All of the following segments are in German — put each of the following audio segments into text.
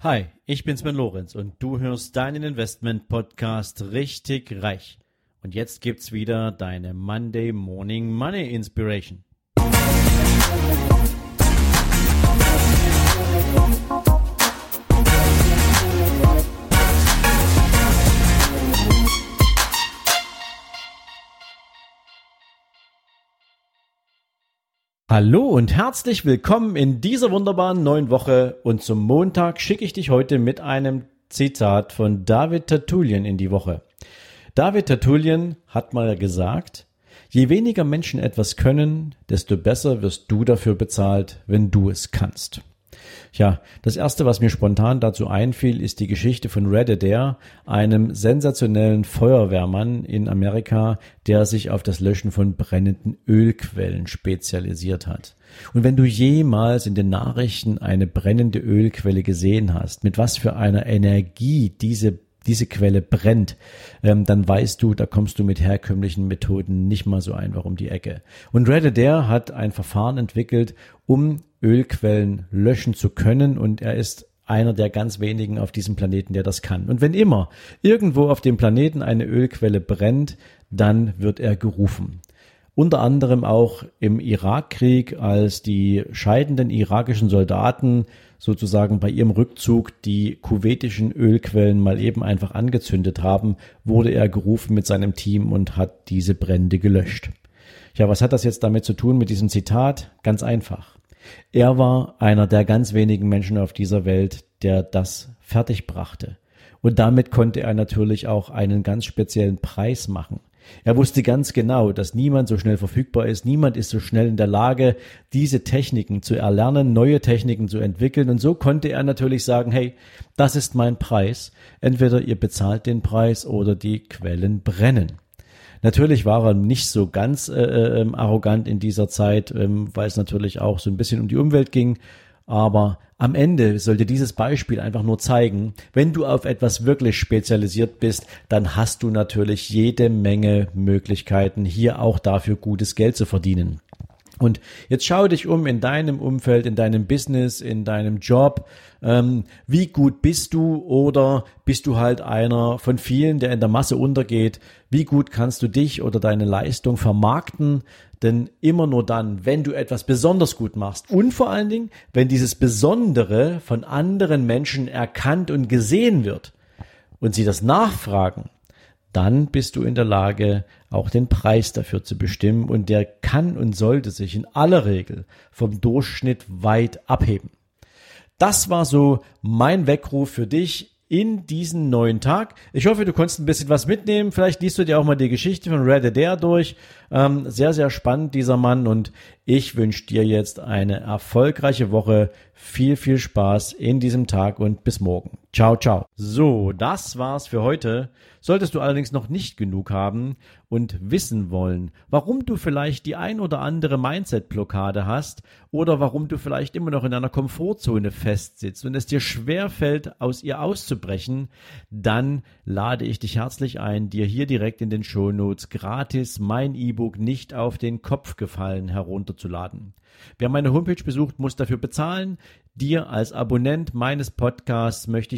Hi, ich bin Sven Lorenz und du hörst deinen Investment Podcast richtig reich. Und jetzt gibt's wieder deine Monday Morning Money Inspiration. Hallo und herzlich willkommen in dieser wunderbaren neuen Woche und zum Montag schicke ich dich heute mit einem Zitat von David Tertullian in die Woche. David Tertullian hat mal gesagt, je weniger Menschen etwas können, desto besser wirst du dafür bezahlt, wenn du es kannst. Ja, das erste, was mir spontan dazu einfiel, ist die Geschichte von Red Adair, einem sensationellen Feuerwehrmann in Amerika, der sich auf das Löschen von brennenden Ölquellen spezialisiert hat. Und wenn du jemals in den Nachrichten eine brennende Ölquelle gesehen hast, mit was für einer Energie diese diese Quelle brennt, ähm, dann weißt du, da kommst du mit herkömmlichen Methoden nicht mal so einfach um die Ecke. Und Red Adair hat ein Verfahren entwickelt, um Ölquellen löschen zu können und er ist einer der ganz wenigen auf diesem Planeten, der das kann. Und wenn immer irgendwo auf dem Planeten eine Ölquelle brennt, dann wird er gerufen unter anderem auch im Irakkrieg, als die scheidenden irakischen Soldaten sozusagen bei ihrem Rückzug die kuwaitischen Ölquellen mal eben einfach angezündet haben, wurde er gerufen mit seinem Team und hat diese Brände gelöscht. Ja, was hat das jetzt damit zu tun mit diesem Zitat? Ganz einfach. Er war einer der ganz wenigen Menschen auf dieser Welt, der das fertig brachte. Und damit konnte er natürlich auch einen ganz speziellen Preis machen. Er wusste ganz genau, dass niemand so schnell verfügbar ist, niemand ist so schnell in der Lage, diese Techniken zu erlernen, neue Techniken zu entwickeln. Und so konnte er natürlich sagen, hey, das ist mein Preis. Entweder ihr bezahlt den Preis oder die Quellen brennen. Natürlich war er nicht so ganz äh, äh, arrogant in dieser Zeit, ähm, weil es natürlich auch so ein bisschen um die Umwelt ging. Aber am Ende sollte dieses Beispiel einfach nur zeigen, wenn du auf etwas wirklich spezialisiert bist, dann hast du natürlich jede Menge Möglichkeiten, hier auch dafür gutes Geld zu verdienen. Und jetzt schau dich um in deinem Umfeld, in deinem Business, in deinem Job. Ähm, wie gut bist du oder bist du halt einer von vielen, der in der Masse untergeht? Wie gut kannst du dich oder deine Leistung vermarkten? Denn immer nur dann, wenn du etwas besonders gut machst und vor allen Dingen, wenn dieses Besondere von anderen Menschen erkannt und gesehen wird und sie das nachfragen, dann bist du in der Lage, auch den Preis dafür zu bestimmen und der kann und sollte sich in aller Regel vom Durchschnitt weit abheben. Das war so mein Weckruf für dich in diesen neuen Tag. Ich hoffe, du konntest ein bisschen was mitnehmen. Vielleicht liest du dir auch mal die Geschichte von Red Adair durch. Ähm, sehr, sehr spannend, dieser Mann. Und ich wünsche dir jetzt eine erfolgreiche Woche. Viel, viel Spaß in diesem Tag und bis morgen. Ciao, ciao. So, das war's für heute. Solltest du allerdings noch nicht genug haben und wissen wollen, warum du vielleicht die ein oder andere Mindset-Blockade hast oder warum du vielleicht immer noch in einer Komfortzone festsitzt und es dir schwer fällt, aus ihr auszubrechen, dann lade ich dich herzlich ein, dir hier direkt in den Shownotes gratis mein E-Book nicht auf den Kopf gefallen herunterzuladen. Wer meine Homepage besucht, muss dafür bezahlen. Dir als Abonnent meines Podcasts möchte ich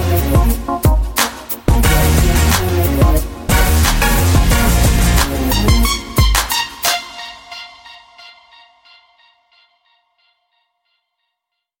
Thank you.